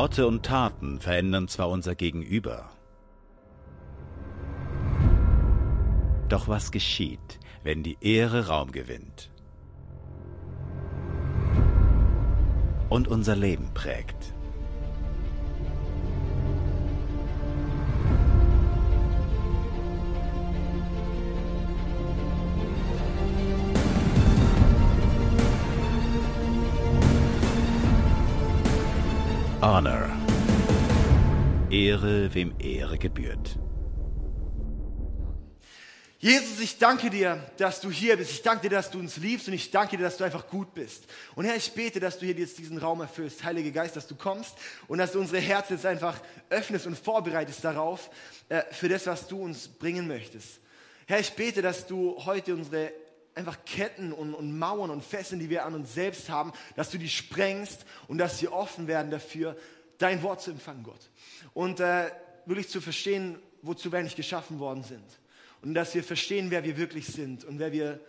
Worte und Taten verändern zwar unser Gegenüber, doch was geschieht, wenn die Ehre Raum gewinnt und unser Leben prägt? Honor. Ehre, wem Ehre gebührt. Jesus, ich danke dir, dass du hier bist. Ich danke dir, dass du uns liebst und ich danke dir, dass du einfach gut bist. Und Herr, ich bete, dass du hier jetzt diesen Raum erfüllst, Heiliger Geist, dass du kommst und dass du unsere Herzen jetzt einfach öffnest und vorbereitest darauf, äh, für das, was du uns bringen möchtest. Herr, ich bete, dass du heute unsere einfach Ketten und, und Mauern und Fesseln, die wir an uns selbst haben, dass du die sprengst und dass wir offen werden dafür, dein Wort zu empfangen, Gott. Und äh, wirklich zu verstehen, wozu wir eigentlich geschaffen worden sind. Und dass wir verstehen, wer wir wirklich sind und wer wir,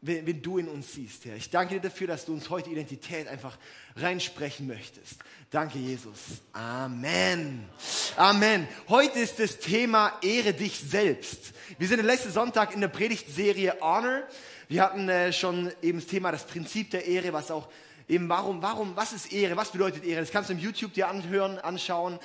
wen, wen du in uns siehst, Herr. Ich danke dir dafür, dass du uns heute Identität einfach reinsprechen möchtest. Danke, Jesus. Amen. Amen. Heute ist das Thema Ehre dich selbst. Wir sind letzten Sonntag in der Predigtserie Honor. Wir hatten äh, schon eben das Thema das Prinzip der Ehre, was auch eben warum, warum, was ist Ehre, was bedeutet Ehre? Das kannst du im YouTube dir anhören, anschauen.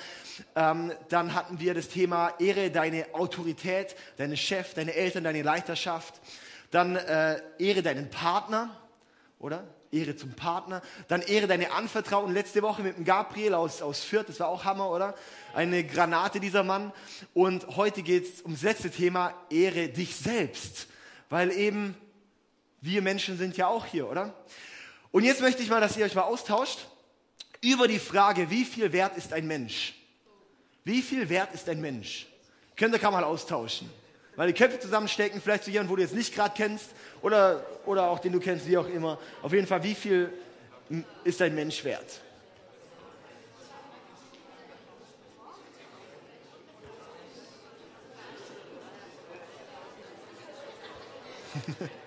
Ähm, dann hatten wir das Thema Ehre deine Autorität, deine Chef, deine Eltern, deine Leiterschaft. Dann äh, Ehre deinen Partner, oder? Ehre zum Partner. Dann Ehre deine Anvertrauten. Letzte Woche mit dem Gabriel aus, aus Fürth, das war auch Hammer, oder? Eine Granate, dieser Mann. Und heute geht es ums letzte Thema, Ehre dich selbst. Weil eben wir Menschen sind ja auch hier, oder? Und jetzt möchte ich mal, dass ihr euch mal austauscht über die Frage, wie viel wert ist ein Mensch? Wie viel wert ist ein Mensch? Könnt ihr kann mal austauschen. Die Köpfe zusammenstecken, vielleicht zu jemandem, wo du jetzt nicht gerade kennst oder, oder auch den du kennst, wie auch immer. Auf jeden Fall, wie viel ist ein Mensch wert?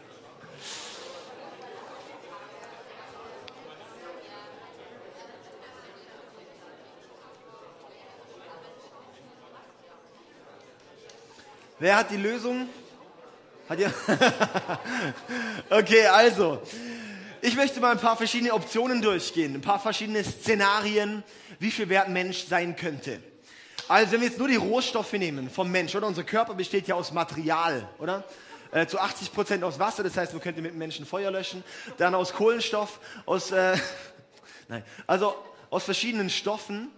Wer hat die Lösung? Hat ihr? okay, also. Ich möchte mal ein paar verschiedene Optionen durchgehen, ein paar verschiedene Szenarien, wie viel wert ein Mensch sein könnte. Also, wenn wir jetzt nur die Rohstoffe nehmen vom Mensch, oder? Unser Körper besteht ja aus Material, oder? Äh, zu 80 Prozent aus Wasser, das heißt, man könnte mit dem Menschen Feuer löschen. Dann aus Kohlenstoff, aus, äh, nein, also aus verschiedenen Stoffen.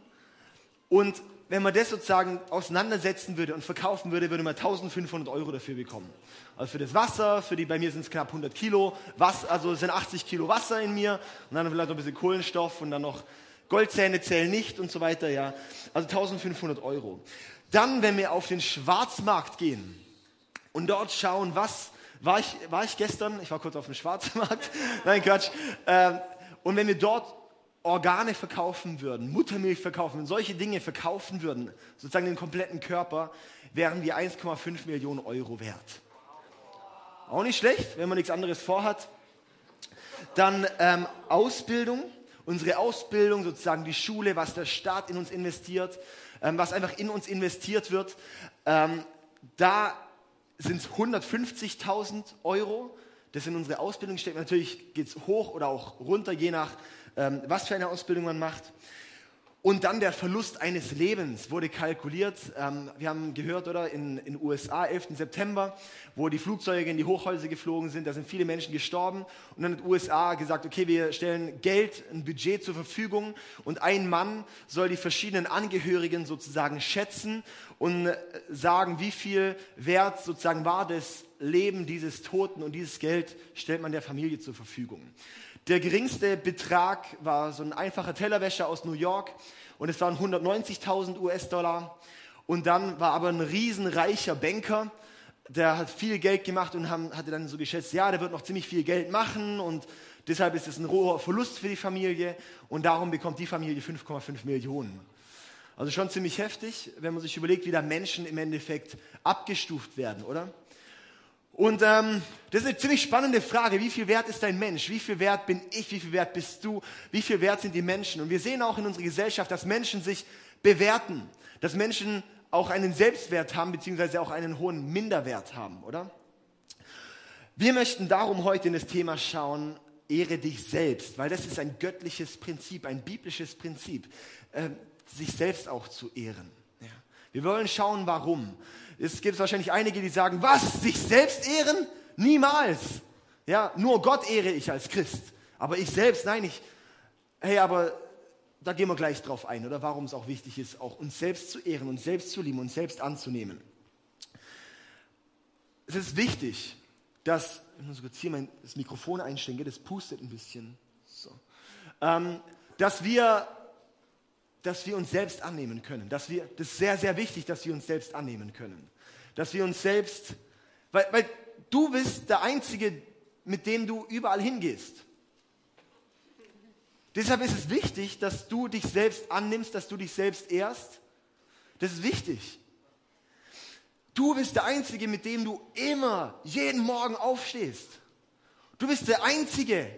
Und wenn man das sozusagen auseinandersetzen würde und verkaufen würde, würde man 1500 Euro dafür bekommen. Also für das Wasser, für die, bei mir sind es knapp 100 Kilo, was, also sind 80 Kilo Wasser in mir und dann vielleicht noch ein bisschen Kohlenstoff und dann noch Goldzähne zählen nicht und so weiter, ja. Also 1500 Euro. Dann, wenn wir auf den Schwarzmarkt gehen und dort schauen, was, war ich, war ich gestern, ich war kurz auf dem Schwarzmarkt, nein Quatsch, äh, und wenn wir dort Organe verkaufen würden, Muttermilch verkaufen würden, solche Dinge verkaufen würden, sozusagen den kompletten Körper, wären wir 1,5 Millionen Euro wert. Auch nicht schlecht, wenn man nichts anderes vorhat. Dann ähm, Ausbildung, unsere Ausbildung, sozusagen die Schule, was der Staat in uns investiert, ähm, was einfach in uns investiert wird. Ähm, da sind es 150.000 Euro. Das in unsere Ausbildung steckt. Natürlich geht es hoch oder auch runter, je nach ähm, was für eine Ausbildung man macht. Und dann der Verlust eines Lebens wurde kalkuliert. Ähm, wir haben gehört, oder, in den USA, 11. September, wo die Flugzeuge in die Hochhäuser geflogen sind, da sind viele Menschen gestorben. Und dann hat die USA gesagt, okay, wir stellen Geld, ein Budget zur Verfügung und ein Mann soll die verschiedenen Angehörigen sozusagen schätzen und äh, sagen, wie viel wert sozusagen war das Leben dieses Toten und dieses Geld stellt man der Familie zur Verfügung. Der geringste Betrag war so ein einfacher Tellerwäscher aus New York und es waren 190.000 US-Dollar. Und dann war aber ein riesenreicher Banker, der hat viel Geld gemacht und haben, hatte dann so geschätzt, ja, der wird noch ziemlich viel Geld machen und deshalb ist es ein roher Verlust für die Familie und darum bekommt die Familie 5,5 Millionen. Also schon ziemlich heftig, wenn man sich überlegt, wie da Menschen im Endeffekt abgestuft werden, oder? Und ähm, das ist eine ziemlich spannende Frage. Wie viel wert ist dein Mensch? Wie viel wert bin ich? Wie viel wert bist du? Wie viel wert sind die Menschen? Und wir sehen auch in unserer Gesellschaft, dass Menschen sich bewerten, dass Menschen auch einen Selbstwert haben, beziehungsweise auch einen hohen Minderwert haben, oder? Wir möchten darum heute in das Thema schauen, ehre dich selbst, weil das ist ein göttliches Prinzip, ein biblisches Prinzip, äh, sich selbst auch zu ehren. Ja. Wir wollen schauen, warum. Es gibt wahrscheinlich einige, die sagen, was, sich selbst ehren? Niemals. Ja, nur Gott ehre ich als Christ. Aber ich selbst, nein, ich, hey, aber da gehen wir gleich drauf ein, oder warum es auch wichtig ist, auch uns selbst zu ehren, uns selbst zu lieben, uns selbst anzunehmen. Es ist wichtig, dass, ich muss kurz hier mein, das Mikrofon einstellen, das pustet ein bisschen. So. Ähm, dass, wir, dass wir uns selbst annehmen können. Dass wir, das ist sehr, sehr wichtig, dass wir uns selbst annehmen können. Dass wir uns selbst, weil, weil du bist der Einzige, mit dem du überall hingehst. Deshalb ist es wichtig, dass du dich selbst annimmst, dass du dich selbst ehrst. Das ist wichtig. Du bist der Einzige, mit dem du immer, jeden Morgen aufstehst. Du bist der Einzige,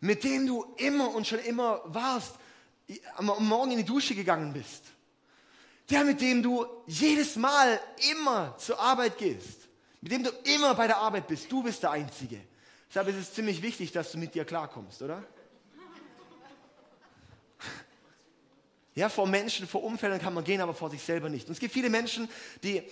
mit dem du immer und schon immer warst, am Morgen in die Dusche gegangen bist. Der, mit dem du jedes Mal immer zur Arbeit gehst. Mit dem du immer bei der Arbeit bist. Du bist der Einzige. Deshalb ist es ziemlich wichtig, dass du mit dir klarkommst, oder? Ja, vor Menschen, vor Umfeldern kann man gehen, aber vor sich selber nicht. Und es gibt viele Menschen, die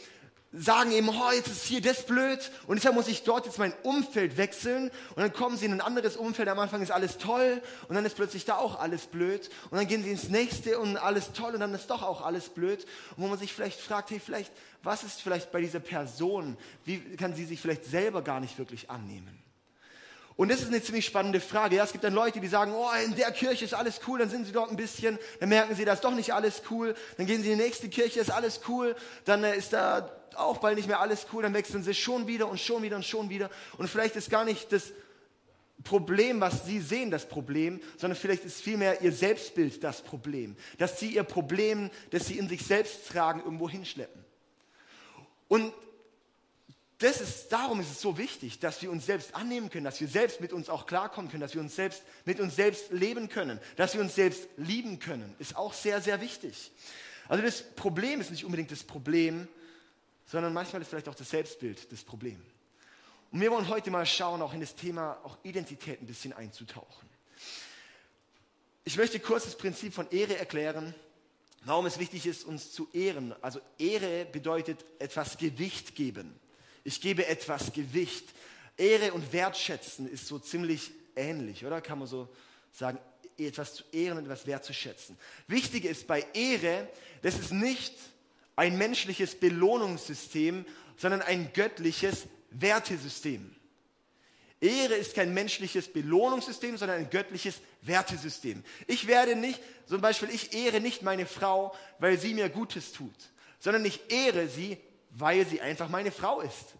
sagen eben, oh, jetzt ist hier das blöd. Und deshalb muss ich dort jetzt mein Umfeld wechseln. Und dann kommen sie in ein anderes Umfeld, am Anfang ist alles toll. Und dann ist plötzlich da auch alles blöd. Und dann gehen sie ins nächste und alles toll. Und dann ist doch auch alles blöd. Und wo man sich vielleicht fragt, hey, vielleicht, was ist vielleicht bei dieser Person, wie kann sie sich vielleicht selber gar nicht wirklich annehmen? Und das ist eine ziemlich spannende Frage. Ja, es gibt dann Leute, die sagen, oh, in der Kirche ist alles cool, dann sind sie dort ein bisschen, dann merken sie, da ist doch nicht alles cool, dann gehen sie in die nächste Kirche, ist alles cool, dann äh, ist da auch bald nicht mehr alles cool, dann wechseln sie schon wieder und schon wieder und schon wieder. Und vielleicht ist gar nicht das Problem, was sie sehen, das Problem, sondern vielleicht ist vielmehr ihr Selbstbild das Problem. Dass sie ihr Problem, das sie in sich selbst tragen, irgendwo hinschleppen. Und das ist, darum ist es so wichtig, dass wir uns selbst annehmen können, dass wir selbst mit uns auch klarkommen können, dass wir uns selbst mit uns selbst leben können, dass wir uns selbst lieben können, ist auch sehr, sehr wichtig. Also das Problem ist nicht unbedingt das Problem, sondern manchmal ist vielleicht auch das Selbstbild das Problem. Und wir wollen heute mal schauen, auch in das Thema auch Identität ein bisschen einzutauchen. Ich möchte kurz das Prinzip von Ehre erklären, warum es wichtig ist, uns zu ehren. Also Ehre bedeutet etwas Gewicht geben. Ich gebe etwas Gewicht. Ehre und Wertschätzen ist so ziemlich ähnlich, oder? Kann man so sagen, etwas zu ehren und etwas wertzuschätzen. Wichtig ist bei Ehre, das ist nicht ein menschliches Belohnungssystem, sondern ein göttliches Wertesystem. Ehre ist kein menschliches Belohnungssystem, sondern ein göttliches Wertesystem. Ich werde nicht, zum Beispiel, ich ehre nicht meine Frau, weil sie mir Gutes tut, sondern ich ehre sie, weil sie einfach meine Frau ist.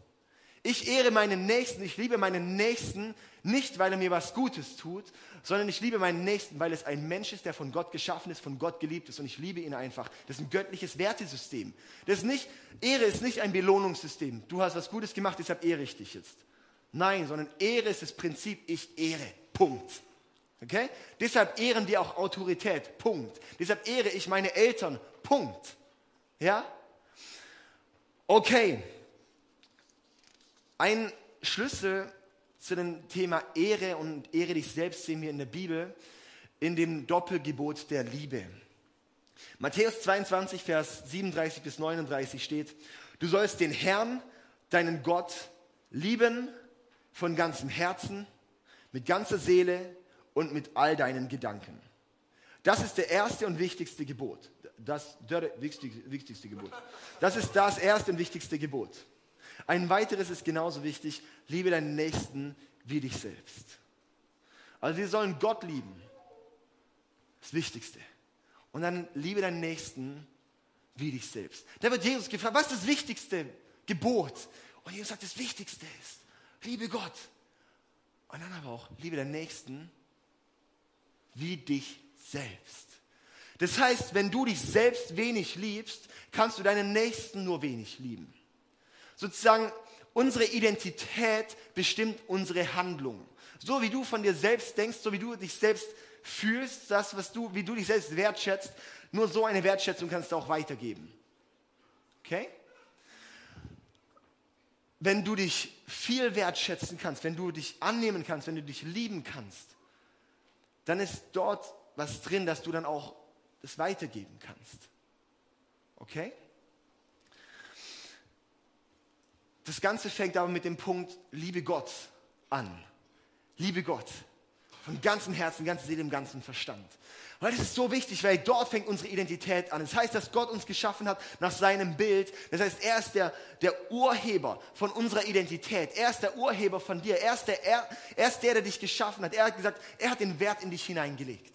Ich ehre meinen Nächsten, ich liebe meinen Nächsten nicht, weil er mir was Gutes tut, sondern ich liebe meinen Nächsten, weil es ein Mensch ist, der von Gott geschaffen ist, von Gott geliebt ist und ich liebe ihn einfach. Das ist ein göttliches Wertesystem. Das ist nicht, Ehre ist nicht ein Belohnungssystem. Du hast was Gutes gemacht, deshalb ehre ich dich jetzt. Nein, sondern Ehre ist das Prinzip, ich ehre. Punkt. Okay? Deshalb ehren wir auch Autorität. Punkt. Deshalb ehre ich meine Eltern. Punkt. Ja? Okay. Ein Schlüssel zu dem Thema Ehre und Ehre dich selbst sehen wir in der Bibel in dem Doppelgebot der Liebe. Matthäus 22, Vers 37 bis 39 steht, du sollst den Herrn, deinen Gott, lieben von ganzem Herzen, mit ganzer Seele und mit all deinen Gedanken. Das ist der erste und wichtigste Gebot. Das, wichtigste, wichtigste Gebot. Das ist das erste und wichtigste Gebot. Ein weiteres ist genauso wichtig, liebe deinen Nächsten wie dich selbst. Also wir sollen Gott lieben. Das Wichtigste. Und dann liebe deinen Nächsten wie dich selbst. Da wird Jesus gefragt, was ist das wichtigste Gebot? Und Jesus sagt, das Wichtigste ist, liebe Gott. Und dann aber auch, liebe deinen Nächsten wie dich selbst. Das heißt, wenn du dich selbst wenig liebst, kannst du deinen Nächsten nur wenig lieben sozusagen unsere Identität bestimmt unsere Handlung. So wie du von dir selbst denkst, so wie du dich selbst fühlst, das, was du, wie du dich selbst wertschätzt, nur so eine Wertschätzung kannst du auch weitergeben. Okay? Wenn du dich viel wertschätzen kannst, wenn du dich annehmen kannst, wenn du dich lieben kannst, dann ist dort was drin, dass du dann auch das weitergeben kannst. Okay? Das Ganze fängt aber mit dem Punkt Liebe Gott an. Liebe Gott. Von ganzem Herzen, ganzer Seele, im ganzen Verstand. Weil das ist so wichtig, weil dort fängt unsere Identität an. Das heißt, dass Gott uns geschaffen hat nach seinem Bild. Das heißt, er ist der, der Urheber von unserer Identität. Er ist der Urheber von dir. Er ist, der, er, er ist der, der dich geschaffen hat. Er hat gesagt, er hat den Wert in dich hineingelegt.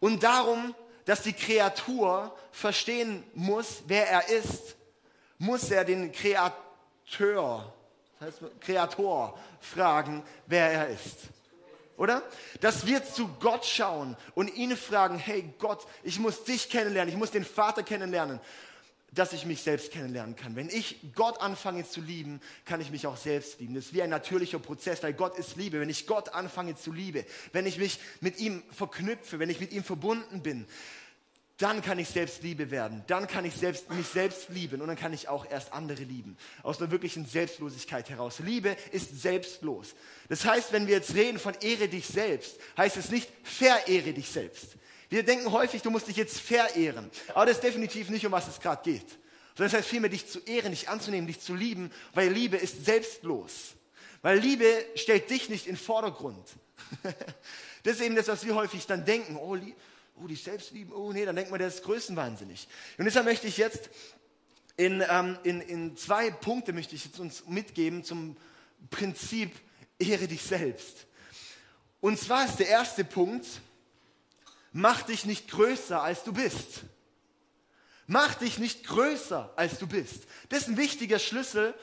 Und darum, dass die Kreatur verstehen muss, wer er ist, muss er den Kreator, das heißt Kreator, fragen, wer er ist oder? Dass wir zu Gott schauen und ihn fragen, hey Gott, ich muss dich kennenlernen, ich muss den Vater kennenlernen, dass ich mich selbst kennenlernen kann. Wenn ich Gott anfange zu lieben, kann ich mich auch selbst lieben. Das ist wie ein natürlicher Prozess, weil Gott ist Liebe. Wenn ich Gott anfange zu lieben, wenn ich mich mit ihm verknüpfe, wenn ich mit ihm verbunden bin, dann kann ich selbst Liebe werden. Dann kann ich selbst, mich selbst lieben und dann kann ich auch erst andere lieben. Aus einer wirklichen Selbstlosigkeit heraus. Liebe ist selbstlos. Das heißt, wenn wir jetzt reden von Ehre dich selbst, heißt es nicht verehre dich selbst. Wir denken häufig, du musst dich jetzt verehren. Aber das ist definitiv nicht, um was es gerade geht. Sondern das heißt vielmehr, dich zu ehren, dich anzunehmen, dich zu lieben, weil Liebe ist selbstlos. Weil Liebe stellt dich nicht in Vordergrund. das ist eben das, was wir häufig dann denken. Oh, oh, die Selbstliebe, oh nee, dann denkt man, der ist größenwahnsinnig. Und deshalb möchte ich jetzt in, ähm, in, in zwei Punkte möchte ich jetzt uns mitgeben zum Prinzip Ehre dich selbst. Und zwar ist der erste Punkt, mach dich nicht größer, als du bist. Mach dich nicht größer, als du bist. Das ist ein wichtiger Schlüssel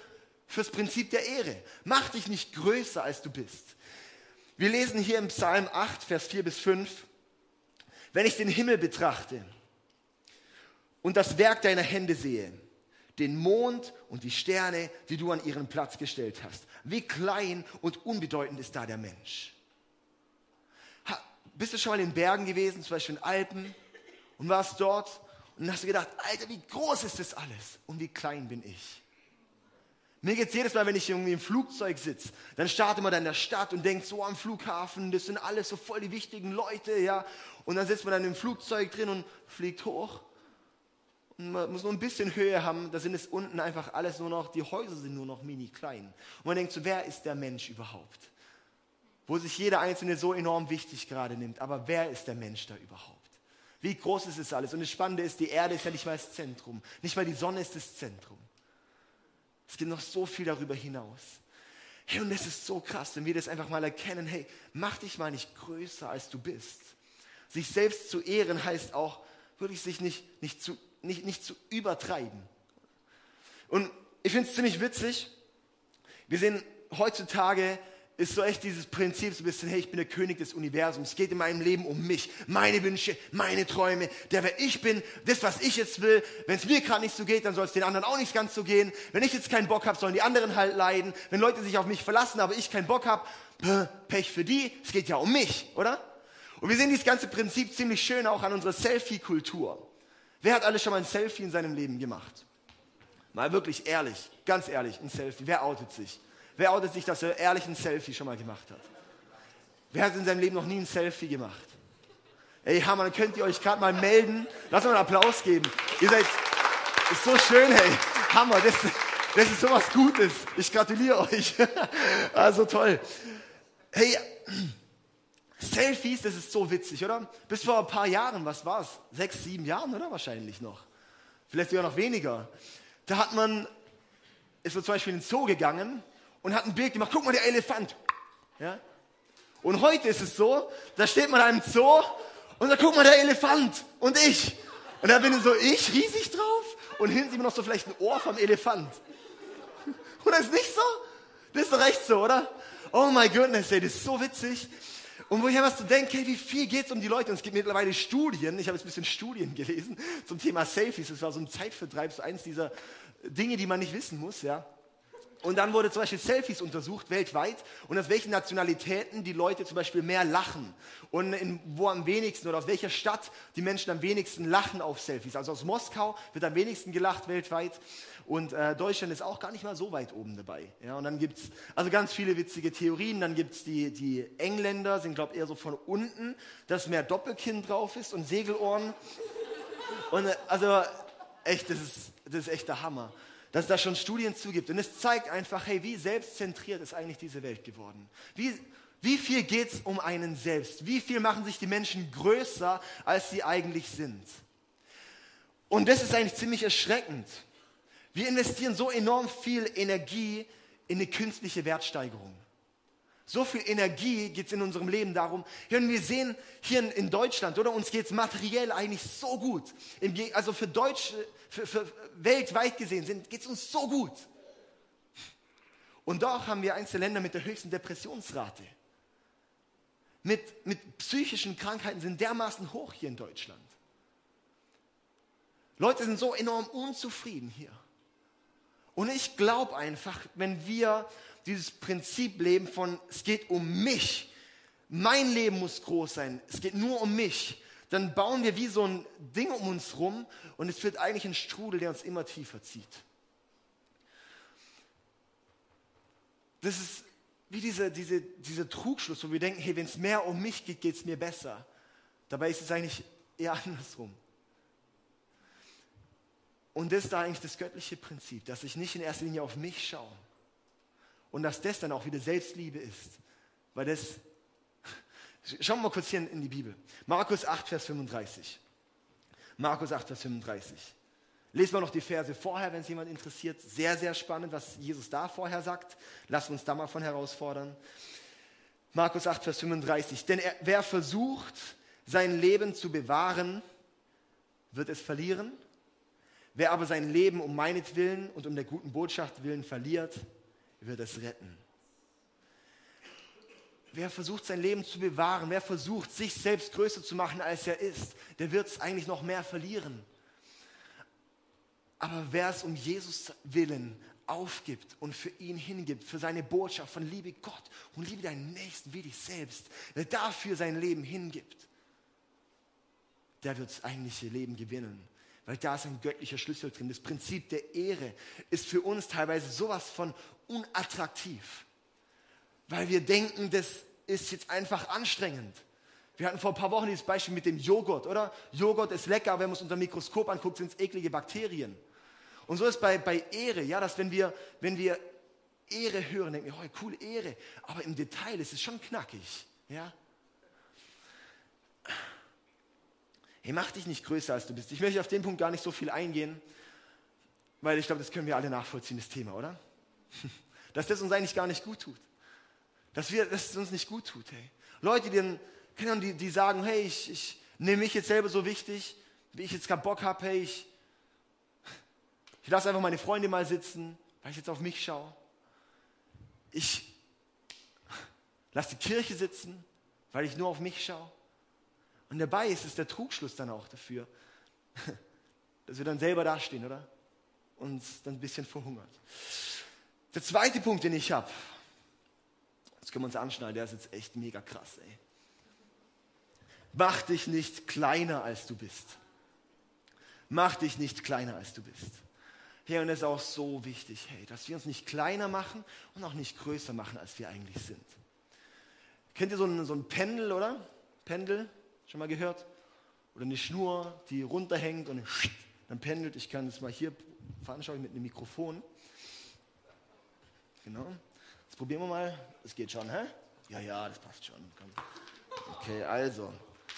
fürs Prinzip der Ehre. Mach dich nicht größer, als du bist. Wir lesen hier im Psalm 8, Vers 4 bis 5. Wenn ich den Himmel betrachte und das Werk deiner Hände sehe, den Mond und die Sterne, die du an ihren Platz gestellt hast, wie klein und unbedeutend ist da der Mensch. Ha, bist du schon mal in Bergen gewesen, zum Beispiel in Alpen, und warst dort und hast du gedacht, Alter, wie groß ist das alles und wie klein bin ich? Mir geht es jedes Mal, wenn ich irgendwie im Flugzeug sitze, dann startet man da in der Stadt und denkt so am Flughafen, das sind alles so voll die wichtigen Leute, ja. Und dann sitzt man dann im Flugzeug drin und fliegt hoch. Und man muss nur ein bisschen Höhe haben, da sind es unten einfach alles nur noch, die Häuser sind nur noch mini klein. Und man denkt so, wer ist der Mensch überhaupt? Wo sich jeder Einzelne so enorm wichtig gerade nimmt. Aber wer ist der Mensch da überhaupt? Wie groß ist es alles? Und das Spannende ist, die Erde ist ja nicht mal das Zentrum. Nicht mal die Sonne ist das Zentrum. Es gibt noch so viel darüber hinaus. Hey, und das ist so krass, wenn wir das einfach mal erkennen, hey, mach dich mal nicht größer, als du bist. Sich selbst zu ehren heißt auch, wirklich sich nicht, nicht, zu, nicht, nicht zu übertreiben. Und ich finde es ziemlich witzig. Wir sehen heutzutage ist so echt dieses Prinzip, so ein bisschen, hey, ich bin der König des Universums. Es geht in meinem Leben um mich, meine Wünsche, meine Träume, der, wer ich bin, das, was ich jetzt will. Wenn es mir gerade nicht so geht, dann soll es den anderen auch nicht ganz so gehen. Wenn ich jetzt keinen Bock habe, sollen die anderen halt leiden. Wenn Leute sich auf mich verlassen, aber ich keinen Bock habe, Pech für die. Es geht ja um mich, oder? Und wir sehen dieses ganze Prinzip ziemlich schön auch an unserer Selfie-Kultur. Wer hat alles schon mal ein Selfie in seinem Leben gemacht? Mal wirklich ehrlich, ganz ehrlich, ein Selfie. Wer outet sich? Wer outet sich, dass er ehrlich ein Selfie schon mal gemacht hat? Wer hat in seinem Leben noch nie ein Selfie gemacht? Ey, Hammer, dann könnt ihr euch gerade mal melden. Lass mal einen Applaus geben. Ihr seid, ist so schön, hey. Hammer, das, das ist sowas Gutes. Ich gratuliere euch. Also toll. Hey, Selfies, das ist so witzig, oder? Bis vor ein paar Jahren, was war es? Sechs, sieben Jahren, oder? Wahrscheinlich noch. Vielleicht sogar noch weniger. Da hat man, ist so zum Beispiel in den Zoo gegangen und hat ein Bild gemacht. Guck mal, der Elefant. Ja? Und heute ist es so, da steht man in einem Zoo und da guck mal, der Elefant und ich. Und da bin ich so, ich riesig drauf und hinten sieht man noch so vielleicht ein Ohr vom Elefant. Oder ist nicht so? Das ist doch recht so, oder? Oh my goodness, ey, das ist so witzig. Und wo ich einfach so denke, hey, wie viel geht es um die Leute? Und es gibt mittlerweile Studien, ich habe jetzt ein bisschen Studien gelesen zum Thema Selfies. Das war so ein Zeitvertreib, so eins dieser Dinge, die man nicht wissen muss, ja. Und dann wurde zum Beispiel Selfies untersucht weltweit und aus welchen Nationalitäten die Leute zum Beispiel mehr lachen und in, wo am wenigsten oder aus welcher Stadt die Menschen am wenigsten lachen auf Selfies. Also aus Moskau wird am wenigsten gelacht weltweit und äh, Deutschland ist auch gar nicht mal so weit oben dabei. Ja, und dann gibt es also ganz viele witzige Theorien. Dann gibt es die, die Engländer, sind glaube ich eher so von unten, dass mehr Doppelkinn drauf ist und Segelohren. Und äh, also echt, das ist, das ist echt der Hammer dass es da schon Studien zugibt. Und es zeigt einfach, hey, wie selbstzentriert ist eigentlich diese Welt geworden? Wie, wie viel geht es um einen selbst? Wie viel machen sich die Menschen größer, als sie eigentlich sind? Und das ist eigentlich ziemlich erschreckend. Wir investieren so enorm viel Energie in eine künstliche Wertsteigerung. So viel Energie geht es in unserem Leben darum. Wir sehen hier in Deutschland, oder uns geht es materiell eigentlich so gut. Also für Deutsche, für, für weltweit gesehen geht es uns so gut. Und doch haben wir der Länder mit der höchsten Depressionsrate. Mit, mit psychischen Krankheiten sind dermaßen hoch hier in Deutschland. Leute sind so enorm unzufrieden hier. Und ich glaube einfach, wenn wir dieses Prinzip leben von, es geht um mich, mein Leben muss groß sein, es geht nur um mich, dann bauen wir wie so ein Ding um uns rum und es wird eigentlich ein Strudel, der uns immer tiefer zieht. Das ist wie dieser diese, diese Trugschluss, wo wir denken, hey, wenn es mehr um mich geht, geht es mir besser. Dabei ist es eigentlich eher andersrum. Und das ist da eigentlich das göttliche Prinzip, dass ich nicht in erster Linie auf mich schaue und dass das dann auch wieder Selbstliebe ist. Weil das Schauen wir mal kurz hier in die Bibel. Markus 8, Vers 35. Markus 8, Vers 35. Lesen wir noch die Verse vorher, wenn es jemand interessiert. Sehr, sehr spannend, was Jesus da vorher sagt. Lassen wir uns da mal von herausfordern. Markus 8, Vers 35. Denn er, wer versucht, sein Leben zu bewahren, wird es verlieren. Wer aber sein Leben um meinetwillen und um der guten Botschaft willen verliert, wird es retten. Wer versucht sein Leben zu bewahren, wer versucht sich selbst größer zu machen, als er ist, der wird es eigentlich noch mehr verlieren. Aber wer es um Jesus willen aufgibt und für ihn hingibt, für seine Botschaft von liebe Gott und liebe deinen Nächsten wie dich selbst, wer dafür sein Leben hingibt, der wird das eigentliche Leben gewinnen. Weil da ist ein göttlicher Schlüssel drin. Das Prinzip der Ehre ist für uns teilweise sowas von unattraktiv weil wir denken, das ist jetzt einfach anstrengend. Wir hatten vor ein paar Wochen dieses Beispiel mit dem Joghurt, oder? Joghurt ist lecker, aber wenn man es unter dem Mikroskop anguckt, sind es eklige Bakterien. Und so ist bei, bei Ehre, ja, dass wenn wir, wenn wir Ehre hören, denken wir, oh, coole Ehre, aber im Detail ist es schon knackig, ja. Hey, mach dich nicht größer, als du bist. Ich möchte auf den Punkt gar nicht so viel eingehen, weil ich glaube, das können wir alle nachvollziehen, das Thema, oder? Dass das uns eigentlich gar nicht gut tut dass, wir, dass es uns nicht gut tut. Hey. Leute, die, dann, die, die sagen, hey, ich, ich nehme mich jetzt selber so wichtig, wie ich jetzt keinen Bock habe, hey, ich, ich lasse einfach meine Freunde mal sitzen, weil ich jetzt auf mich schaue. Ich lasse die Kirche sitzen, weil ich nur auf mich schaue. Und dabei ist es der Trugschluss dann auch dafür, dass wir dann selber dastehen, oder? Uns dann ein bisschen verhungert. Der zweite Punkt, den ich habe, das können wir uns anschneiden, der ist jetzt echt mega krass, ey. Mach dich nicht kleiner, als du bist. Mach dich nicht kleiner, als du bist. Hey, und das ist auch so wichtig, hey, dass wir uns nicht kleiner machen und auch nicht größer machen, als wir eigentlich sind. Kennt ihr so ein, so ein Pendel, oder? Pendel, schon mal gehört? Oder eine Schnur, die runterhängt und dann pendelt. Ich kann es mal hier veranschaulichen mit einem Mikrofon. Genau. Jetzt probieren wir mal. Es geht schon, hä? Ja, ja, das passt schon. Okay, also.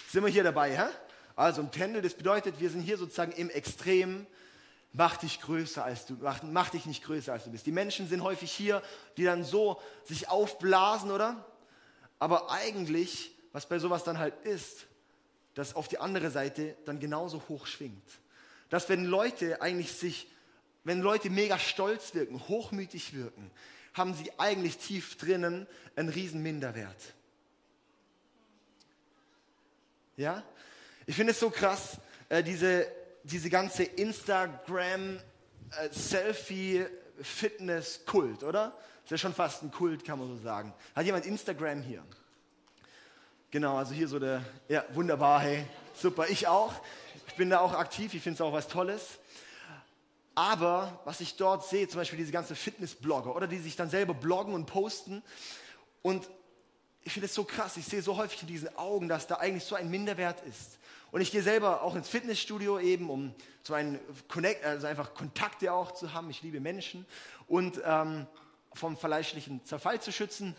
Sind wir hier dabei, hä? Also ein Pendel, das bedeutet, wir sind hier sozusagen im Extrem. Mach dich größer als du, mach, mach dich nicht größer als du bist. Die Menschen sind häufig hier, die dann so sich aufblasen, oder? Aber eigentlich, was bei sowas dann halt ist, dass auf die andere Seite dann genauso hoch schwingt. Dass wenn Leute eigentlich sich, wenn Leute mega stolz wirken, hochmütig wirken, haben sie eigentlich tief drinnen einen riesen Minderwert. Ja? Ich finde es so krass, äh, diese, diese ganze Instagram, äh, oder? ist ja schon fast ein Kult, kann man so sagen. Hat jemand Instagram hier? Genau, also hier so der, ja, wunderbar, hey, super, ich auch. Ich bin da auch aktiv, ich finde es auch was Tolles. Aber was ich dort sehe, zum Beispiel diese ganzen Fitnessblogger oder die sich dann selber bloggen und posten und ich finde es so krass, ich sehe so häufig in diesen Augen, dass da eigentlich so ein Minderwert ist. Und ich gehe selber auch ins Fitnessstudio eben, um zum einen Connect, also einfach Kontakte auch zu haben. Ich liebe Menschen und ähm, vom fleischlichen Zerfall zu schützen.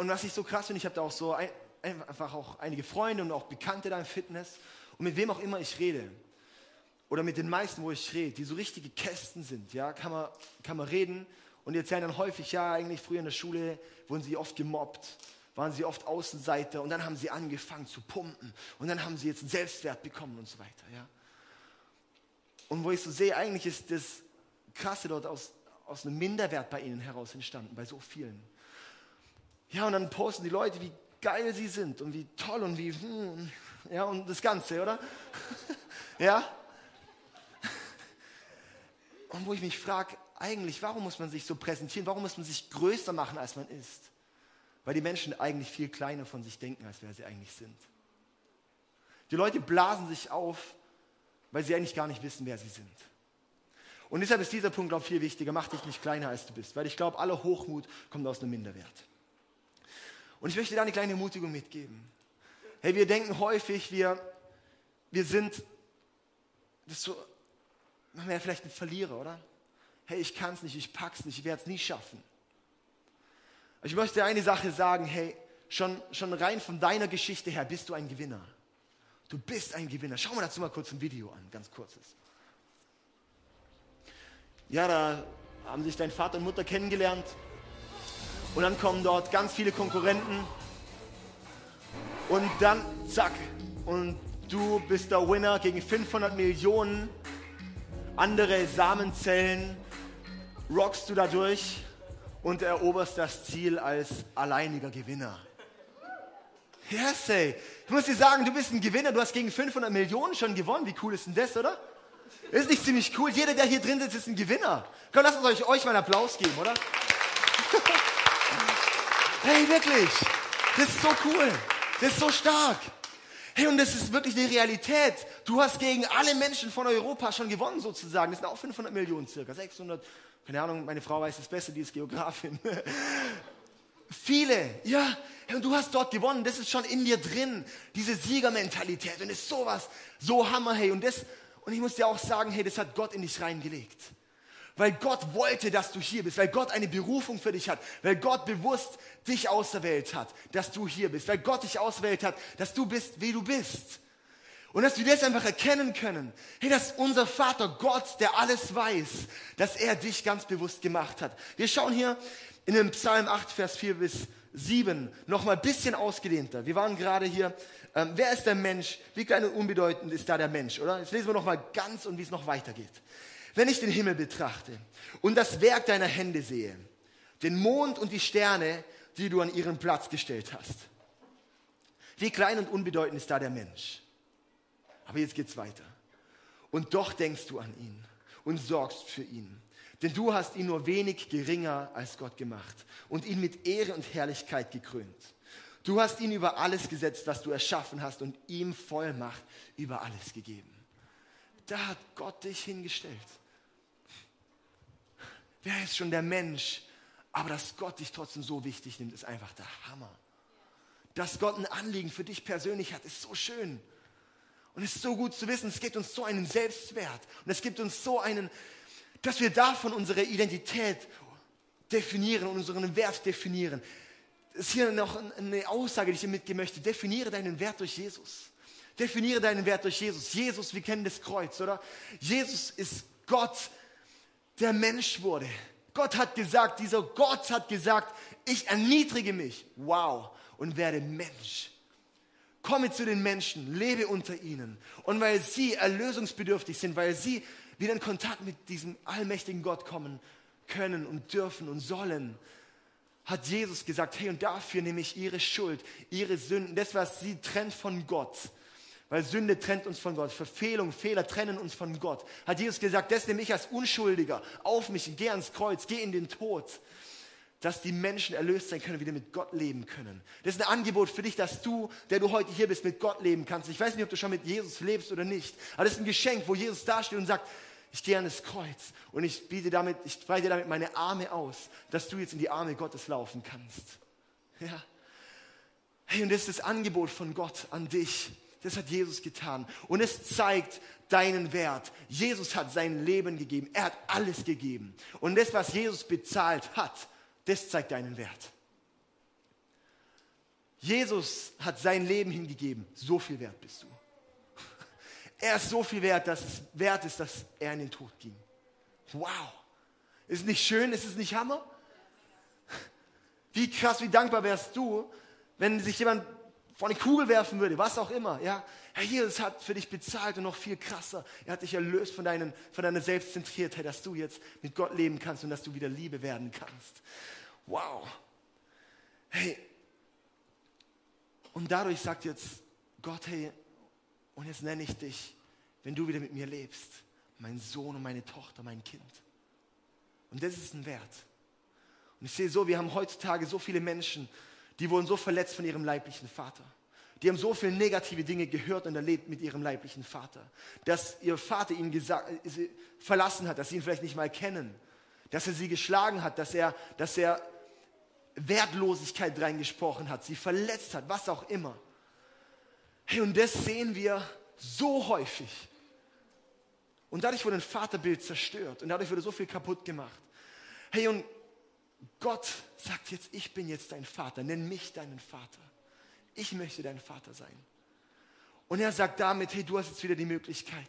Und was ich so krass finde, ich habe da auch so ein, einfach auch einige Freunde und auch Bekannte da im Fitness. Und mit wem auch immer ich rede, oder mit den meisten, wo ich rede, die so richtige Kästen sind, ja, kann man, kann man reden und die erzählen dann häufig, ja, eigentlich früher in der Schule wurden sie oft gemobbt, waren sie oft Außenseiter und dann haben sie angefangen zu pumpen und dann haben sie jetzt einen Selbstwert bekommen und so weiter. Ja. Und wo ich so sehe, eigentlich ist das Krasse dort aus, aus einem Minderwert bei ihnen heraus entstanden, bei so vielen. Ja, und dann posten die Leute, wie geil sie sind und wie toll und wie, hm, ja, und das Ganze, oder? ja? Und wo ich mich frage, eigentlich, warum muss man sich so präsentieren? Warum muss man sich größer machen, als man ist? Weil die Menschen eigentlich viel kleiner von sich denken, als wer sie eigentlich sind. Die Leute blasen sich auf, weil sie eigentlich gar nicht wissen, wer sie sind. Und deshalb ist dieser Punkt, glaube ich, viel wichtiger. Mach dich nicht kleiner, als du bist. Weil ich glaube, aller Hochmut kommt aus einem Minderwert. Und ich möchte da eine kleine Ermutigung mitgeben. Hey, wir denken häufig, wir, wir sind, das ist so, man wäre vielleicht ein Verlierer, oder? hey, ich kann es nicht, ich pack's nicht, ich werde es nie schaffen. Ich möchte eine Sache sagen, hey, schon, schon rein von deiner Geschichte her bist du ein Gewinner. Du bist ein Gewinner. Schau mal dazu mal kurz ein Video an, ganz kurzes. Ja, da haben sich dein Vater und Mutter kennengelernt und dann kommen dort ganz viele Konkurrenten und dann zack und du bist der Winner gegen 500 Millionen andere Samenzellen rockst du dadurch und eroberst das Ziel als alleiniger Gewinner. Yes, ey. Ich muss dir sagen, du bist ein Gewinner, du hast gegen 500 Millionen schon gewonnen. Wie cool ist denn das, oder? Ist nicht ziemlich cool? Jeder, der hier drin sitzt, ist ein Gewinner. Komm, lasst uns euch, euch mal einen Applaus geben, oder? Hey, wirklich. Das ist so cool. Das ist so stark. Hey, und das ist wirklich eine Realität. Du hast gegen alle Menschen von Europa schon gewonnen, sozusagen. Das sind auch 500 Millionen circa, 600 keine Ahnung, meine Frau weiß es besser, die ist Geografin. Viele, ja, und du hast dort gewonnen, das ist schon in dir drin, diese Siegermentalität und das ist sowas, so Hammer, hey, und das, und ich muss dir auch sagen, hey, das hat Gott in dich reingelegt. Weil Gott wollte, dass du hier bist, weil Gott eine Berufung für dich hat, weil Gott bewusst dich auserwählt hat, dass du hier bist, weil Gott dich auserwählt hat, dass du bist, wie du bist. Und dass wir das einfach erkennen können. Hey, dass unser Vater Gott, der alles weiß, dass er dich ganz bewusst gemacht hat. Wir schauen hier in dem Psalm 8, Vers 4 bis 7 nochmal ein bisschen ausgedehnter. Wir waren gerade hier, ähm, wer ist der Mensch? Wie klein und unbedeutend ist da der Mensch, oder? Jetzt lesen wir nochmal ganz und wie es noch weitergeht. Wenn ich den Himmel betrachte und das Werk deiner Hände sehe, den Mond und die Sterne, die du an ihren Platz gestellt hast. Wie klein und unbedeutend ist da der Mensch? Aber jetzt geht's weiter. Und doch denkst du an ihn und sorgst für ihn. Denn du hast ihn nur wenig geringer als Gott gemacht und ihn mit Ehre und Herrlichkeit gekrönt. Du hast ihn über alles gesetzt, was du erschaffen hast und ihm Vollmacht über alles gegeben. Da hat Gott dich hingestellt. Wer ist schon der Mensch? Aber dass Gott dich trotzdem so wichtig nimmt, ist einfach der Hammer. Dass Gott ein Anliegen für dich persönlich hat, ist so schön. Und es ist so gut zu wissen, es gibt uns so einen Selbstwert und es gibt uns so einen, dass wir davon unsere Identität definieren und unseren Wert definieren. Das ist hier noch eine Aussage, die ich dir mitgeben möchte. Definiere deinen Wert durch Jesus. Definiere deinen Wert durch Jesus. Jesus, wir kennen das Kreuz, oder? Jesus ist Gott, der Mensch wurde. Gott hat gesagt, dieser Gott hat gesagt, ich erniedrige mich, wow, und werde Mensch. Komme zu den Menschen, lebe unter ihnen. Und weil sie erlösungsbedürftig sind, weil sie wieder in Kontakt mit diesem allmächtigen Gott kommen können und dürfen und sollen, hat Jesus gesagt, hey, und dafür nehme ich ihre Schuld, ihre Sünden, das, was sie trennt von Gott, Weil Sünde trennt uns von Gott. Verfehlung, Fehler trennen uns von Gott. Hat Jesus gesagt, das nehme ich als Unschuldiger auf mich, geh ans Kreuz, geh in den Tod. Dass die Menschen erlöst sein können, wieder mit Gott leben können. Das ist ein Angebot für dich, dass du, der du heute hier bist, mit Gott leben kannst. Ich weiß nicht, ob du schon mit Jesus lebst oder nicht. Aber das ist ein Geschenk, wo Jesus dasteht und sagt, ich gehe an das Kreuz und ich biete damit, ich breite damit meine Arme aus, dass du jetzt in die Arme Gottes laufen kannst. Ja. Hey, und das ist das Angebot von Gott an dich. Das hat Jesus getan. Und es zeigt deinen Wert. Jesus hat sein Leben gegeben. Er hat alles gegeben. Und das, was Jesus bezahlt hat, das zeigt deinen Wert. Jesus hat sein Leben hingegeben. So viel wert bist du. Er ist so viel wert, dass es wert ist, dass er in den Tod ging. Wow. Ist nicht schön? Ist es nicht Hammer? Wie krass, wie dankbar wärst du, wenn sich jemand vor eine Kugel werfen würde, was auch immer, ja. Herr Jesus hat für dich bezahlt und noch viel krasser. Er hat dich erlöst von, deinen, von deiner Selbstzentriertheit, dass du jetzt mit Gott leben kannst und dass du wieder Liebe werden kannst. Wow. Hey. Und dadurch sagt jetzt Gott, hey, und jetzt nenne ich dich, wenn du wieder mit mir lebst, mein Sohn und meine Tochter, mein Kind. Und das ist ein Wert. Und ich sehe so, wir haben heutzutage so viele Menschen, die wurden so verletzt von ihrem leiblichen Vater. Die haben so viele negative Dinge gehört und erlebt mit ihrem leiblichen Vater, dass ihr Vater ihnen gesagt, verlassen hat, dass sie ihn vielleicht nicht mal kennen, dass er sie geschlagen hat, dass er, dass er Wertlosigkeit reingesprochen hat, sie verletzt hat, was auch immer. Hey, und das sehen wir so häufig. Und dadurch wurde ein Vaterbild zerstört und dadurch wurde so viel kaputt gemacht. Hey, und Gott sagt jetzt, ich bin jetzt dein Vater, nenn mich deinen Vater. Ich möchte dein Vater sein. Und er sagt damit, hey, du hast jetzt wieder die Möglichkeit,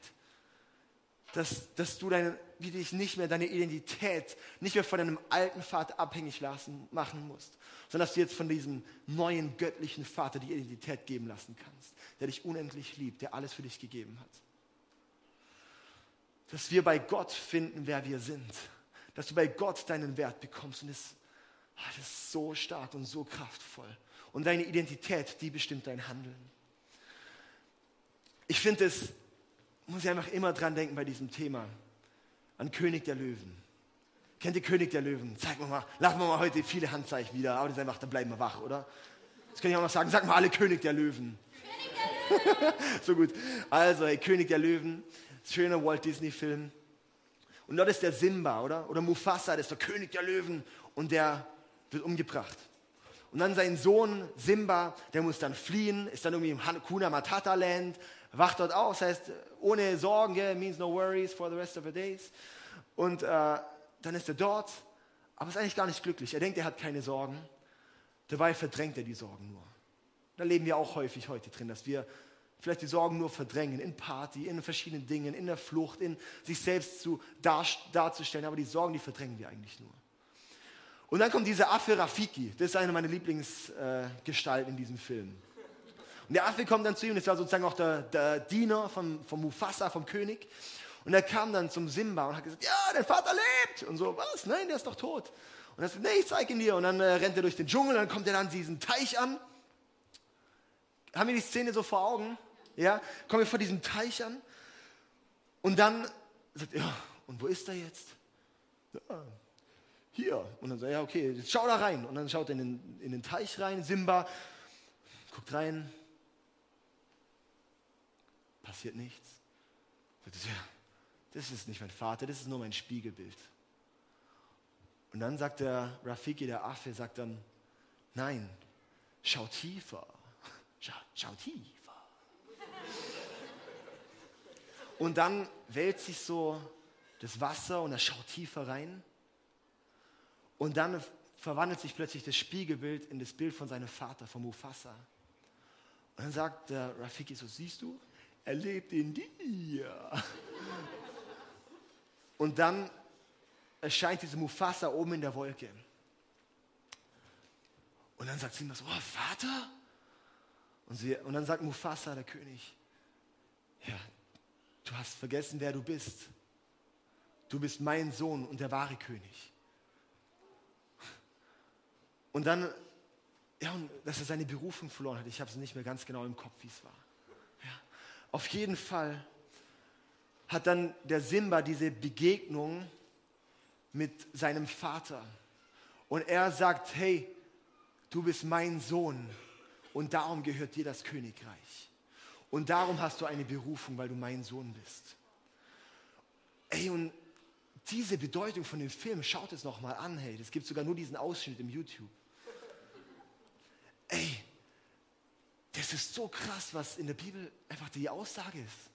dass, dass du deine, wie dich nicht mehr deine Identität nicht mehr von deinem alten Vater abhängig lassen, machen musst, sondern dass du jetzt von diesem neuen göttlichen Vater die Identität geben lassen kannst, der dich unendlich liebt, der alles für dich gegeben hat. Dass wir bei Gott finden, wer wir sind dass du bei Gott deinen Wert bekommst. Und das, ah, das ist so stark und so kraftvoll. Und deine Identität, die bestimmt dein Handeln. Ich finde es, muss ich einfach immer dran denken bei diesem Thema, an König der Löwen. Kennt ihr König der Löwen? Zeig mal mal, lachen wir mal heute viele Handzeichen wieder, aber das ist einfach, dann bleiben wir wach, oder? Das kann ich auch noch sagen. Sag mal alle König der Löwen. König der Löwen. so gut. Also, hey, König der Löwen, schöner Walt Disney Film. Und dort ist der Simba, oder? Oder Mufasa, das ist der König der Löwen und der wird umgebracht. Und dann sein Sohn Simba, der muss dann fliehen, ist dann irgendwie im Hakuna Matata Land, wacht dort auf, das heißt, ohne Sorgen, yeah, means no worries for the rest of the days. Und äh, dann ist er dort, aber ist eigentlich gar nicht glücklich. Er denkt, er hat keine Sorgen. Dabei verdrängt er die Sorgen nur. Da leben wir auch häufig heute drin, dass wir vielleicht die Sorgen nur verdrängen, in Party, in verschiedenen Dingen, in der Flucht, in sich selbst zu, dar, darzustellen, aber die Sorgen, die verdrängen wir eigentlich nur. Und dann kommt dieser Affe Rafiki, das ist eine meiner Lieblingsgestalten äh, in diesem Film. Und der Affe kommt dann zu ihm, das war sozusagen auch der, der Diener vom, vom Mufasa, vom König. Und er kam dann zum Simba und hat gesagt, ja, dein Vater lebt. Und so, was? Nein, der ist doch tot. Und er sagt, nee, ich zeige ihn dir. Und dann äh, rennt er durch den Dschungel, dann kommt er dann diesen Teich an. Haben wir die Szene so vor Augen? Ja, kommen wir vor diesem Teich an und dann sagt er, ja, und wo ist er jetzt? Ja, hier. Und dann sagt er, ja, okay, jetzt schau da rein. Und dann schaut er in den, in den Teich rein, Simba, guckt rein, passiert nichts. Sagt er, ja, das ist nicht mein Vater, das ist nur mein Spiegelbild. Und dann sagt der Rafiki, der Affe, sagt dann, nein, schau tiefer, schau, schau tiefer. Und dann wälzt sich so das Wasser und er schaut tiefer rein. Und dann verwandelt sich plötzlich das Spiegelbild in das Bild von seinem Vater, von Mufasa. Und dann sagt der Rafiki so, siehst du, er lebt in dir. Und dann erscheint diese Mufasa oben in der Wolke. Und dann sagt sie immer so, oh, Vater? Und, sie, und dann sagt Mufasa, der König, ja, du hast vergessen, wer du bist. Du bist mein Sohn und der wahre König. Und dann, ja, und dass er seine Berufung verloren hat. Ich habe es nicht mehr ganz genau im Kopf, wie es war. Ja. Auf jeden Fall hat dann der Simba diese Begegnung mit seinem Vater. Und er sagt, hey, du bist mein Sohn und darum gehört dir das Königreich. Und darum hast du eine Berufung, weil du mein Sohn bist. Ey, und diese Bedeutung von dem Film, schaut es nochmal an, hey, es gibt sogar nur diesen Ausschnitt im YouTube. Ey, das ist so krass, was in der Bibel einfach die Aussage ist.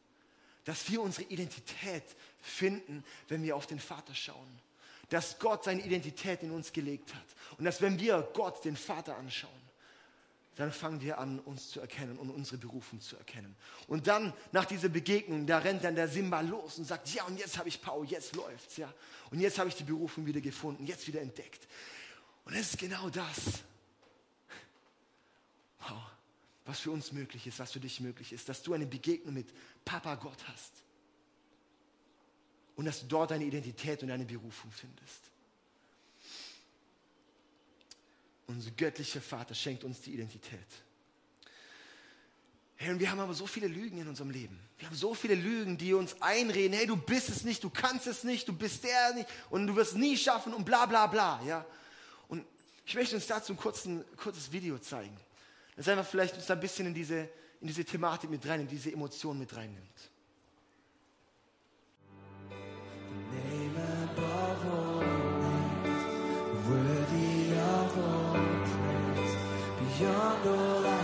Dass wir unsere Identität finden, wenn wir auf den Vater schauen. Dass Gott seine Identität in uns gelegt hat. Und dass wenn wir Gott, den Vater, anschauen, dann fangen wir an, uns zu erkennen und unsere Berufung zu erkennen. Und dann, nach dieser Begegnung, da rennt dann der Simba los und sagt, ja, und jetzt habe ich Paul, jetzt läuft's, ja. Und jetzt habe ich die Berufung wieder gefunden, jetzt wieder entdeckt. Und es ist genau das. Wow. Was für uns möglich ist, was für dich möglich ist, dass du eine Begegnung mit Papa Gott hast. Und dass du dort deine Identität und deine Berufung findest. Unser göttlicher Vater schenkt uns die Identität. Hey, und wir haben aber so viele Lügen in unserem Leben. Wir haben so viele Lügen, die uns einreden, hey, du bist es nicht, du kannst es nicht, du bist der nicht und du wirst es nie schaffen und bla bla bla. Ja? Und ich möchte uns dazu ein kurzen, kurzes Video zeigen. Das einfach vielleicht uns ein bisschen in diese, in diese Thematik mit rein, in diese Emotion mit reinnimmt. beyond all beyond all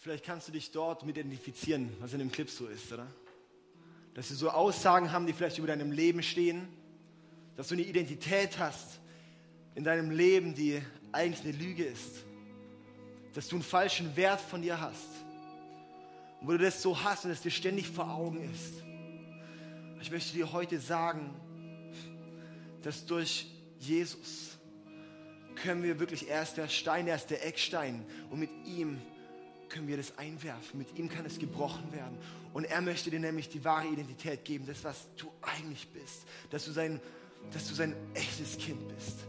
Vielleicht kannst du dich dort mit identifizieren, was in dem Clip so ist, oder? Dass sie so Aussagen haben, die vielleicht über deinem Leben stehen. Dass du eine Identität hast in deinem Leben, die eigentlich eine Lüge ist. Dass du einen falschen Wert von dir hast. Und wo du das so hast und es dir ständig vor Augen ist. Ich möchte dir heute sagen, dass durch Jesus können wir wirklich, er ist der Stein, er ist der Eckstein und mit ihm können wir das einwerfen, mit ihm kann es gebrochen werden. Und er möchte dir nämlich die wahre Identität geben, das, was du eigentlich bist, dass du sein, dass du sein echtes Kind bist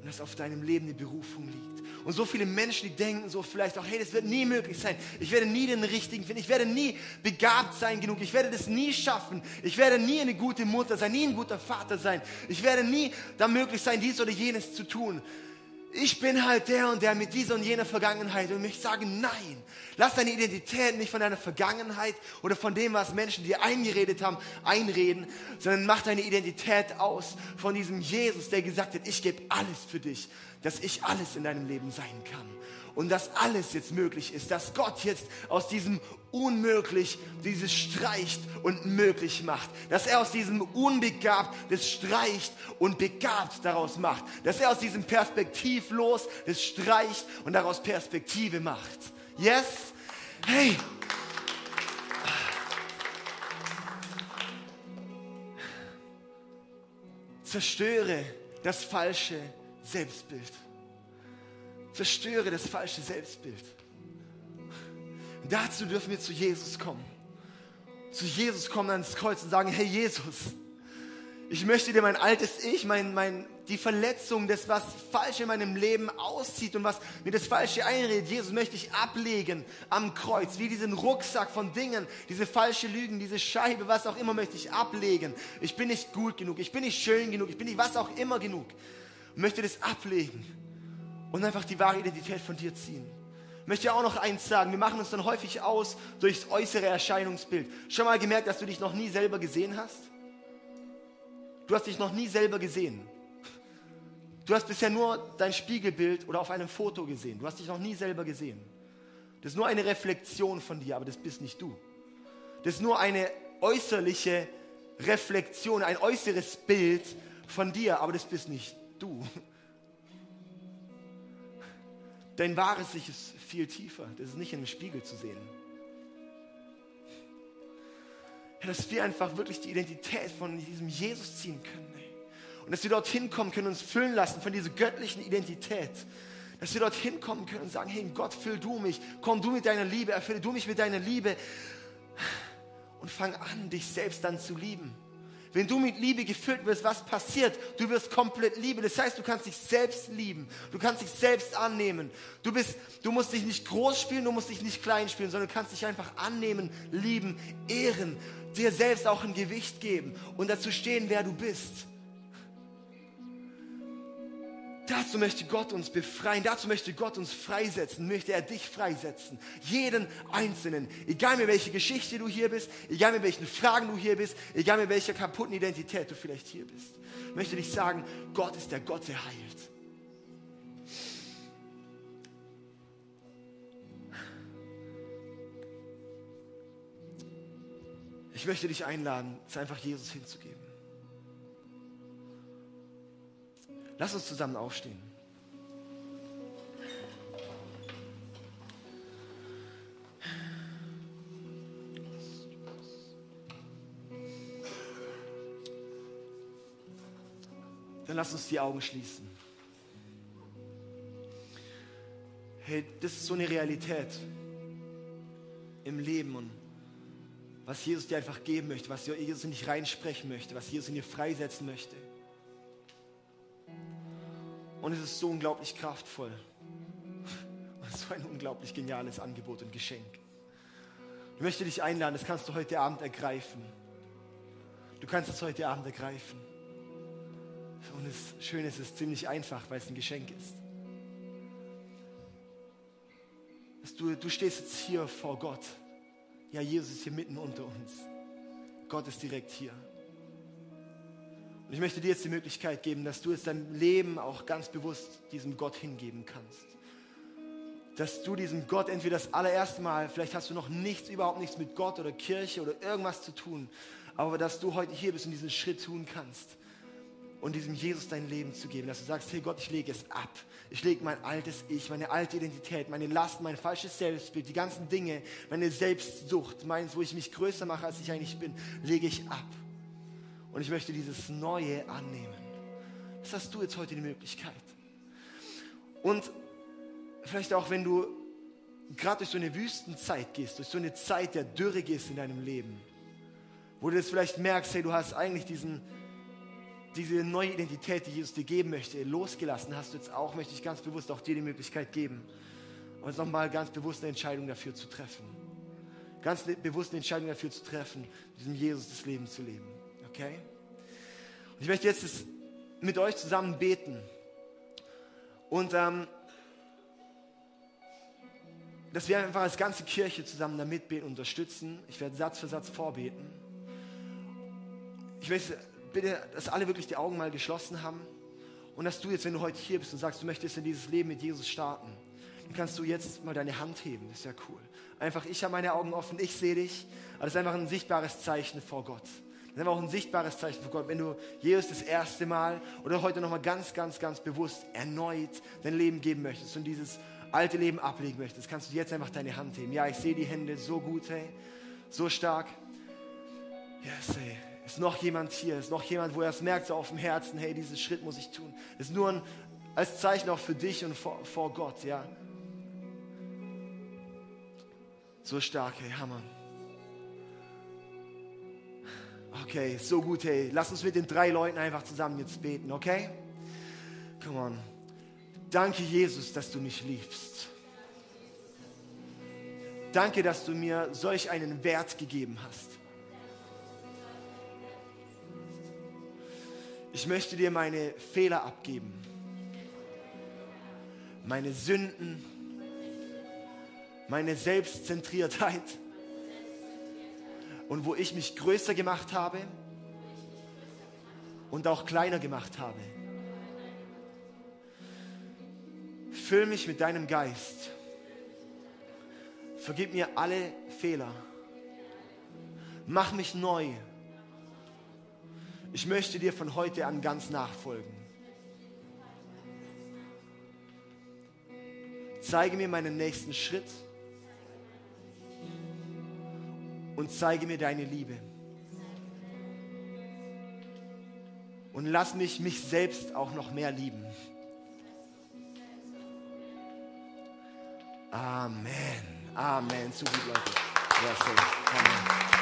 und dass auf deinem Leben die Berufung liegt. Und so viele Menschen, die denken so vielleicht auch, hey, das wird nie möglich sein. Ich werde nie den richtigen finden. Ich werde nie begabt sein genug. Ich werde das nie schaffen. Ich werde nie eine gute Mutter sein, nie ein guter Vater sein. Ich werde nie da möglich sein, dies oder jenes zu tun. Ich bin halt der und der mit dieser und jener Vergangenheit und ich sage nein. Lass deine Identität nicht von deiner Vergangenheit oder von dem, was Menschen dir eingeredet haben, einreden, sondern mach deine Identität aus von diesem Jesus, der gesagt hat, ich gebe alles für dich, dass ich alles in deinem Leben sein kann und dass alles jetzt möglich ist, dass Gott jetzt aus diesem Unmöglich dieses streicht und möglich macht, dass er aus diesem Unbegabt das streicht und begabt daraus macht, dass er aus diesem Perspektivlos das streicht und daraus Perspektive macht. Yes? Hey! Zerstöre das falsche Selbstbild. Zerstöre das falsche Selbstbild. Dazu dürfen wir zu Jesus kommen. Zu Jesus kommen ans Kreuz und sagen, hey Jesus, ich möchte dir mein altes Ich, mein, mein, die Verletzung, das, was falsch in meinem Leben auszieht und was mir das Falsche einredet, Jesus möchte ich ablegen am Kreuz, wie diesen Rucksack von Dingen, diese falsche Lügen, diese Scheibe, was auch immer möchte ich ablegen. Ich bin nicht gut genug, ich bin nicht schön genug, ich bin nicht was auch immer genug. Möchte das ablegen und einfach die wahre Identität von dir ziehen. Möchte auch noch eins sagen, wir machen uns dann häufig aus durchs äußere Erscheinungsbild. Schon mal gemerkt, dass du dich noch nie selber gesehen hast? Du hast dich noch nie selber gesehen. Du hast bisher nur dein Spiegelbild oder auf einem Foto gesehen. Du hast dich noch nie selber gesehen. Das ist nur eine Reflexion von dir, aber das bist nicht du. Das ist nur eine äußerliche Reflexion, ein äußeres Bild von dir, aber das bist nicht du. Dein wahres Ich ist viel tiefer. Das ist nicht in einem Spiegel zu sehen. Dass wir einfach wirklich die Identität von diesem Jesus ziehen können. Und dass wir dorthin kommen können, uns füllen lassen von dieser göttlichen Identität. Dass wir dorthin kommen können und sagen, hey Gott, füll du mich. Komm du mit deiner Liebe, erfülle du mich mit deiner Liebe. Und fang an, dich selbst dann zu lieben. Wenn du mit Liebe gefüllt wirst, was passiert? Du wirst komplett lieben. Das heißt, du kannst dich selbst lieben. Du kannst dich selbst annehmen. Du, bist, du musst dich nicht groß spielen, du musst dich nicht klein spielen, sondern du kannst dich einfach annehmen, lieben, ehren, dir selbst auch ein Gewicht geben und dazu stehen, wer du bist. Dazu möchte Gott uns befreien, dazu möchte Gott uns freisetzen, möchte er dich freisetzen. Jeden Einzelnen, egal mit welcher Geschichte du hier bist, egal mit welchen Fragen du hier bist, egal mit welcher kaputten Identität du vielleicht hier bist, möchte dich sagen, Gott ist der Gott, der heilt. Ich möchte dich einladen, es einfach Jesus hinzugeben. Lass uns zusammen aufstehen. Dann lass uns die Augen schließen. Hey, das ist so eine Realität im Leben und was Jesus dir einfach geben möchte, was Jesus in dich reinsprechen möchte, was Jesus in dir freisetzen möchte. Und es ist so unglaublich kraftvoll. Und so ein unglaublich geniales Angebot und Geschenk. Ich möchte dich einladen, das kannst du heute Abend ergreifen. Du kannst es heute Abend ergreifen. Und das Schöne ist, es ist ziemlich einfach, weil es ein Geschenk ist. Du, du stehst jetzt hier vor Gott. Ja, Jesus ist hier mitten unter uns. Gott ist direkt hier. Und ich möchte dir jetzt die Möglichkeit geben, dass du jetzt dein Leben auch ganz bewusst diesem Gott hingeben kannst. dass du diesem Gott entweder das allererste Mal, vielleicht hast du noch nichts, überhaupt nichts mit Gott oder Kirche oder irgendwas zu tun, aber dass du heute hier bist und diesen Schritt tun kannst und diesem Jesus dein Leben zu geben, dass du sagst, hey Gott, ich lege es ab. Ich lege mein altes Ich, meine alte Identität, meine Last, mein falsches Selbstbild, die ganzen Dinge, meine Selbstsucht, meins, wo ich mich größer mache, als ich eigentlich bin, lege ich ab. Und ich möchte dieses Neue annehmen. Das hast du jetzt heute die Möglichkeit. Und vielleicht auch, wenn du gerade durch so eine Wüstenzeit gehst, durch so eine Zeit der Dürre gehst in deinem Leben, wo du das vielleicht merkst, hey, du hast eigentlich diesen, diese neue Identität, die Jesus dir geben möchte, losgelassen hast du jetzt auch, möchte ich ganz bewusst auch dir die Möglichkeit geben, uns nochmal ganz bewusst eine Entscheidung dafür zu treffen. Ganz ne- bewusst eine Entscheidung dafür zu treffen, diesem Jesus das Leben zu leben. Okay? Und ich möchte jetzt mit euch zusammen beten. Und ähm, dass wir einfach als ganze Kirche zusammen da mitbeten, unterstützen. Ich werde Satz für Satz vorbeten. Ich möchte bitte, dass alle wirklich die Augen mal geschlossen haben und dass du jetzt, wenn du heute hier bist und sagst, du möchtest in dieses Leben mit Jesus starten, dann kannst du jetzt mal deine Hand heben. Das ist ja cool. Einfach, ich habe meine Augen offen, ich sehe dich. Aber das ist einfach ein sichtbares Zeichen vor Gott. Ist einfach auch ein sichtbares Zeichen vor Gott. Wenn du Jesus das erste Mal oder heute nochmal ganz, ganz, ganz bewusst erneut dein Leben geben möchtest und dieses alte Leben ablegen möchtest, kannst du jetzt einfach deine Hand heben. Ja, ich sehe die Hände so gut, hey. So stark. Yes, hey. Ist noch jemand hier? Ist noch jemand, wo er es merkt, so auf dem Herzen, hey, diesen Schritt muss ich tun. Ist nur ein, als Zeichen auch für dich und vor, vor Gott, ja. So stark, hey, Hammer. Okay, so gut, hey. Lass uns mit den drei Leuten einfach zusammen jetzt beten, okay? Come on. Danke, Jesus, dass du mich liebst. Danke, dass du mir solch einen Wert gegeben hast. Ich möchte dir meine Fehler abgeben, meine Sünden, meine Selbstzentriertheit und wo ich mich größer gemacht habe und auch kleiner gemacht habe. Füll mich mit deinem Geist. Vergib mir alle Fehler. Mach mich neu. Ich möchte dir von heute an ganz nachfolgen. Zeige mir meinen nächsten Schritt und zeige mir deine Liebe. Und lass mich mich selbst auch noch mehr lieben. Amen. Amen. So gut, Leute. Ja, so. Amen.